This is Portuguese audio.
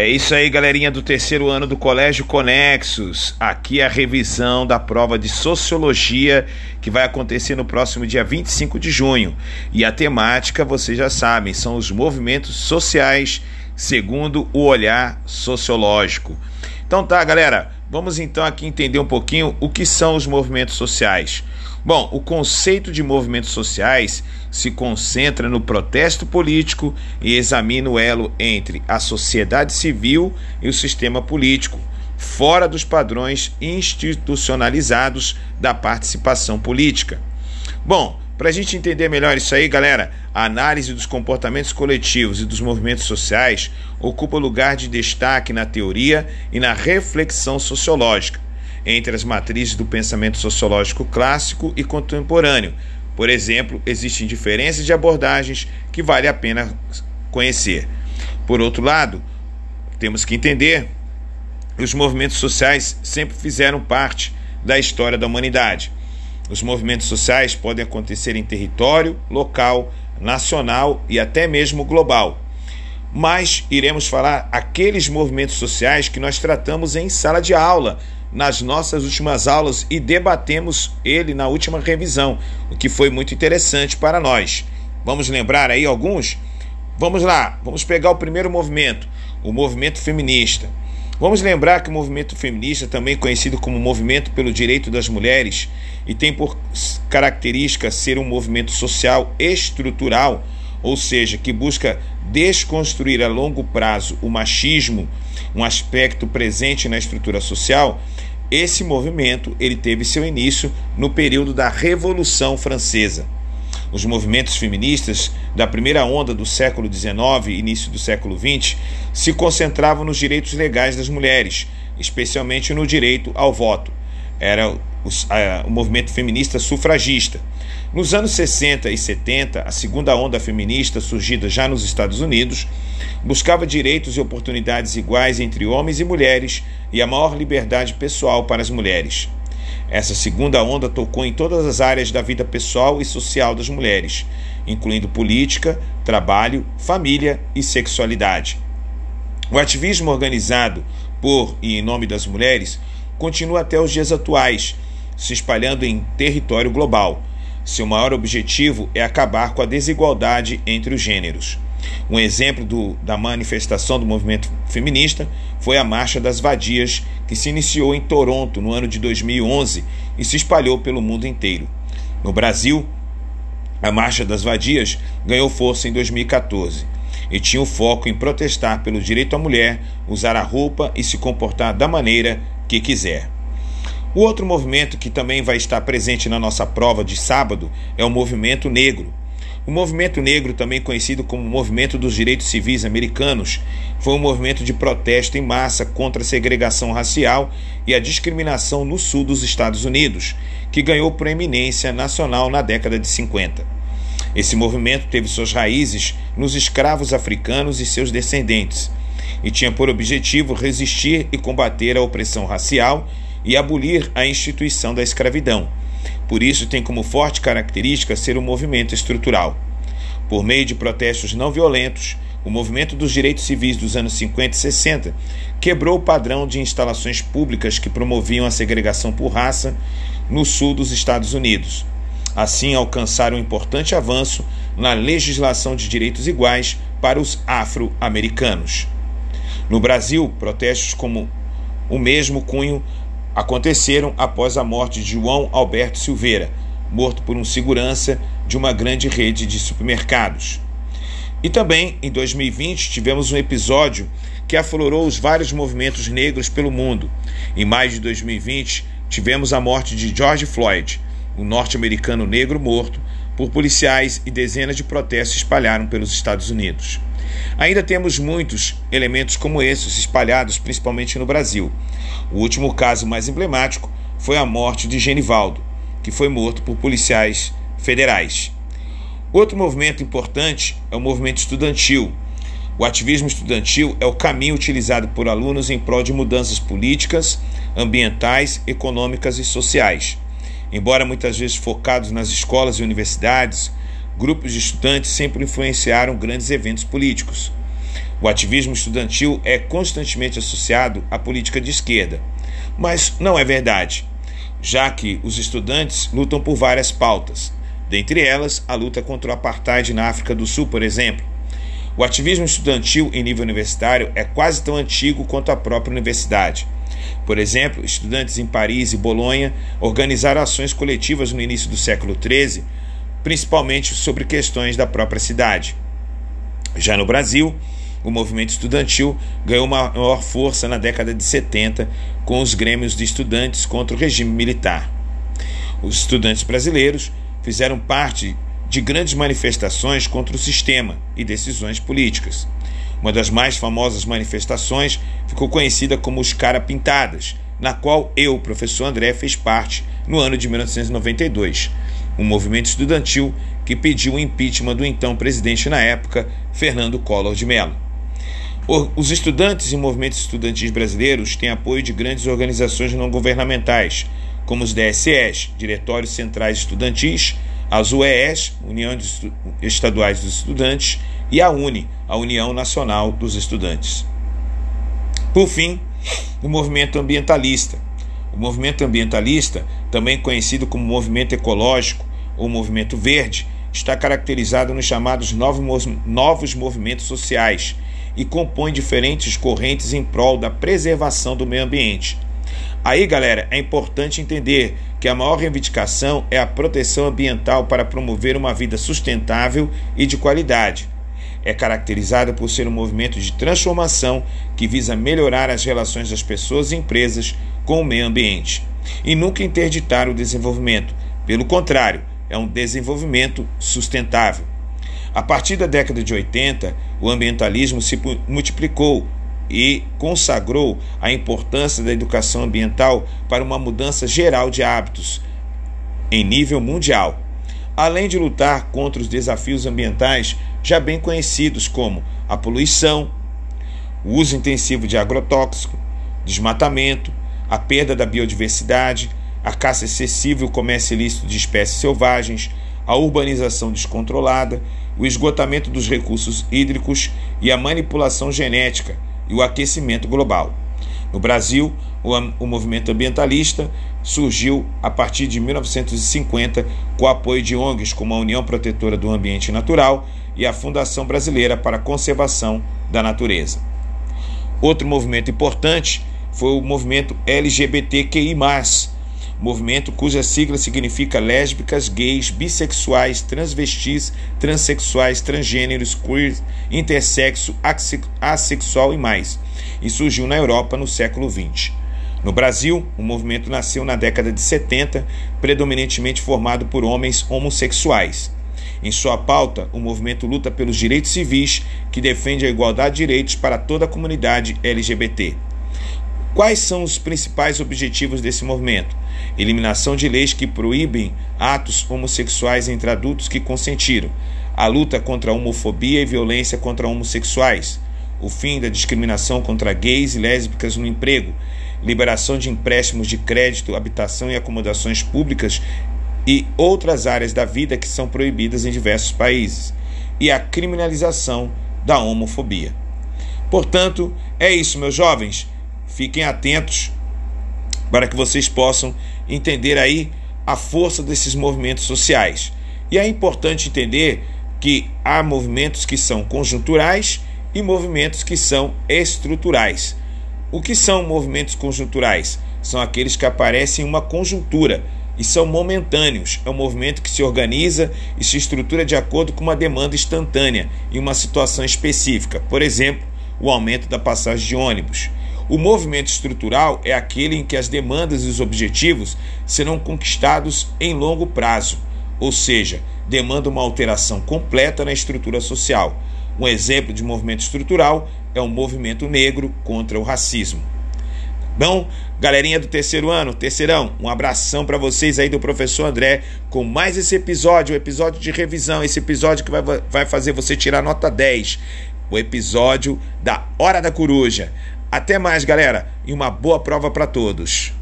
É isso aí, galerinha do terceiro ano do Colégio Conexos. Aqui é a revisão da prova de Sociologia que vai acontecer no próximo dia 25 de junho. E a temática, vocês já sabem, são os movimentos sociais segundo o olhar sociológico. Então tá, galera, vamos então aqui entender um pouquinho o que são os movimentos sociais. Bom, o conceito de movimentos sociais se concentra no protesto político e examina o elo entre a sociedade civil e o sistema político, fora dos padrões institucionalizados da participação política. Bom, para a gente entender melhor isso aí, galera, a análise dos comportamentos coletivos e dos movimentos sociais ocupa lugar de destaque na teoria e na reflexão sociológica entre as matrizes do pensamento sociológico clássico e contemporâneo. Por exemplo, existem diferenças de abordagens que vale a pena conhecer. Por outro lado, temos que entender que os movimentos sociais sempre fizeram parte da história da humanidade. Os movimentos sociais podem acontecer em território, local, nacional e até mesmo global. Mas iremos falar aqueles movimentos sociais que nós tratamos em sala de aula, nas nossas últimas aulas e debatemos ele na última revisão, o que foi muito interessante para nós. Vamos lembrar aí alguns? Vamos lá, vamos pegar o primeiro movimento, o movimento feminista. Vamos lembrar que o movimento feminista, também conhecido como Movimento pelo Direito das Mulheres, e tem por característica ser um movimento social estrutural, ou seja, que busca desconstruir a longo prazo o machismo, um aspecto presente na estrutura social, esse movimento ele teve seu início no período da Revolução Francesa. Os movimentos feministas da primeira onda do século XIX e início do século XX se concentravam nos direitos legais das mulheres, especialmente no direito ao voto. Era o movimento feminista sufragista. Nos anos 60 e 70, a segunda onda feminista, surgida já nos Estados Unidos, buscava direitos e oportunidades iguais entre homens e mulheres e a maior liberdade pessoal para as mulheres. Essa segunda onda tocou em todas as áreas da vida pessoal e social das mulheres, incluindo política, trabalho, família e sexualidade. O ativismo organizado por e em nome das mulheres continua até os dias atuais se espalhando em território global. Seu maior objetivo é acabar com a desigualdade entre os gêneros. Um exemplo do, da manifestação do movimento feminista foi a Marcha das Vadias, que se iniciou em Toronto no ano de 2011 e se espalhou pelo mundo inteiro. No Brasil, a Marcha das Vadias ganhou força em 2014 e tinha o foco em protestar pelo direito à mulher usar a roupa e se comportar da maneira que quiser. O outro movimento que também vai estar presente na nossa prova de sábado é o movimento negro. O movimento negro, também conhecido como Movimento dos Direitos Civis Americanos, foi um movimento de protesto em massa contra a segregação racial e a discriminação no sul dos Estados Unidos, que ganhou proeminência nacional na década de 50. Esse movimento teve suas raízes nos escravos africanos e seus descendentes, e tinha por objetivo resistir e combater a opressão racial e abolir a instituição da escravidão. Por isso, tem como forte característica ser um movimento estrutural. Por meio de protestos não violentos, o movimento dos direitos civis dos anos 50 e 60 quebrou o padrão de instalações públicas que promoviam a segregação por raça no sul dos Estados Unidos. Assim, alcançaram um importante avanço na legislação de direitos iguais para os afro-americanos. No Brasil, protestos como o mesmo cunho aconteceram após a morte de João Alberto Silveira, morto por um segurança de uma grande rede de supermercados. E também, em 2020, tivemos um episódio que aflorou os vários movimentos negros pelo mundo. Em maio de 2020, tivemos a morte de George Floyd, um norte-americano negro morto por policiais e dezenas de protestos espalharam pelos Estados Unidos. Ainda temos muitos elementos como esses espalhados principalmente no Brasil. O último caso mais emblemático foi a morte de Genivaldo, que foi morto por policiais federais. Outro movimento importante é o movimento estudantil. O ativismo estudantil é o caminho utilizado por alunos em prol de mudanças políticas, ambientais, econômicas e sociais. Embora muitas vezes focados nas escolas e universidades, grupos de estudantes sempre influenciaram grandes eventos políticos. O ativismo estudantil é constantemente associado à política de esquerda, mas não é verdade, já que os estudantes lutam por várias pautas, dentre elas a luta contra o apartheid na África do Sul, por exemplo. O ativismo estudantil em nível universitário é quase tão antigo quanto a própria universidade. Por exemplo, estudantes em Paris e Bolonha organizaram ações coletivas no início do século XIII, principalmente sobre questões da própria cidade. Já no Brasil, o movimento estudantil ganhou maior força na década de 70 com os grêmios de estudantes contra o regime militar. Os estudantes brasileiros fizeram parte de grandes manifestações contra o sistema e decisões políticas. Uma das mais famosas manifestações ficou conhecida como os Cara Pintadas, na qual eu, professor André, fez parte no ano de 1992, um movimento estudantil que pediu o impeachment do então presidente na época, Fernando Collor de Mello. Os estudantes e movimentos estudantis brasileiros têm apoio de grandes organizações não governamentais, como os DSEs, Diretórios Centrais Estudantis, as UES, União Estaduais dos Estudantes, e a UNE, a União Nacional dos Estudantes. Por fim, o movimento ambientalista. O movimento ambientalista, também conhecido como movimento ecológico ou movimento verde, está caracterizado nos chamados novos movimentos sociais e compõe diferentes correntes em prol da preservação do meio ambiente Aí, galera, é importante entender que a maior reivindicação é a proteção ambiental para promover uma vida sustentável e de qualidade. É caracterizada por ser um movimento de transformação que visa melhorar as relações das pessoas e empresas com o meio ambiente e nunca interditar o desenvolvimento. Pelo contrário, é um desenvolvimento sustentável. A partir da década de 80, o ambientalismo se multiplicou e consagrou a importância da educação ambiental para uma mudança geral de hábitos em nível mundial, além de lutar contra os desafios ambientais já bem conhecidos como a poluição, o uso intensivo de agrotóxico, desmatamento, a perda da biodiversidade, a caça excessiva e o comércio ilícito de espécies selvagens, a urbanização descontrolada, o esgotamento dos recursos hídricos e a manipulação genética e o aquecimento global. No Brasil, o, movimento ambientalista surgiu a partir de 1950 com o apoio de ONGs como a União Protetora do Ambiente Natural e a Fundação Brasileira para a Conservação da Natureza. Outro movimento importante foi o movimento LGBTQI, movimento cuja sigla significa lésbicas, gays, bissexuais, transvestis, transexuais, transgêneros, queer, intersexo, assexual e mais, e surgiu na Europa no século XX. No Brasil, o movimento nasceu na década de 70, predominantemente formado por homens homossexuais. Em sua pauta, o movimento luta pelos direitos civis, que defende a igualdade de direitos para toda a comunidade LGBT. Quais são os principais objetivos desse movimento? Eliminação de leis que proíbem atos homossexuais entre adultos que consentiram, a luta contra a homofobia e violência contra homossexuais, o fim da discriminação contra gays e lésbicas no emprego, liberação de empréstimos de crédito, habitação e acomodações públicas e outras áreas da vida que são proibidas em diversos países, e a criminalização da homofobia. Portanto, é isso, meus jovens. Fiquem atentos para que vocês possam entender aí a força desses movimentos sociais. E é importante entender que há movimentos que são conjunturais e movimentos que são estruturais. O que são movimentos conjunturais? São aqueles que aparecem em uma conjuntura e são momentâneos. É um movimento que se organiza e se estrutura de acordo com uma demanda instantânea em uma situação específica. Por exemplo, o aumento da passagem de ônibus. O movimento estrutural é aquele em que as demandas e os objetivos serão conquistados em longo prazo, ou seja, demanda uma alteração completa na estrutura social. Um exemplo de movimento estrutural é o movimento negro contra o racismo. Bom, galerinha do terceiro ano, terceirão, um abração para vocês aí do professor André com mais esse episódio, o episódio de revisão, esse episódio que vai, vai fazer você tirar nota 10, o episódio da Hora da Coruja. Até mais, galera, e uma boa prova para todos.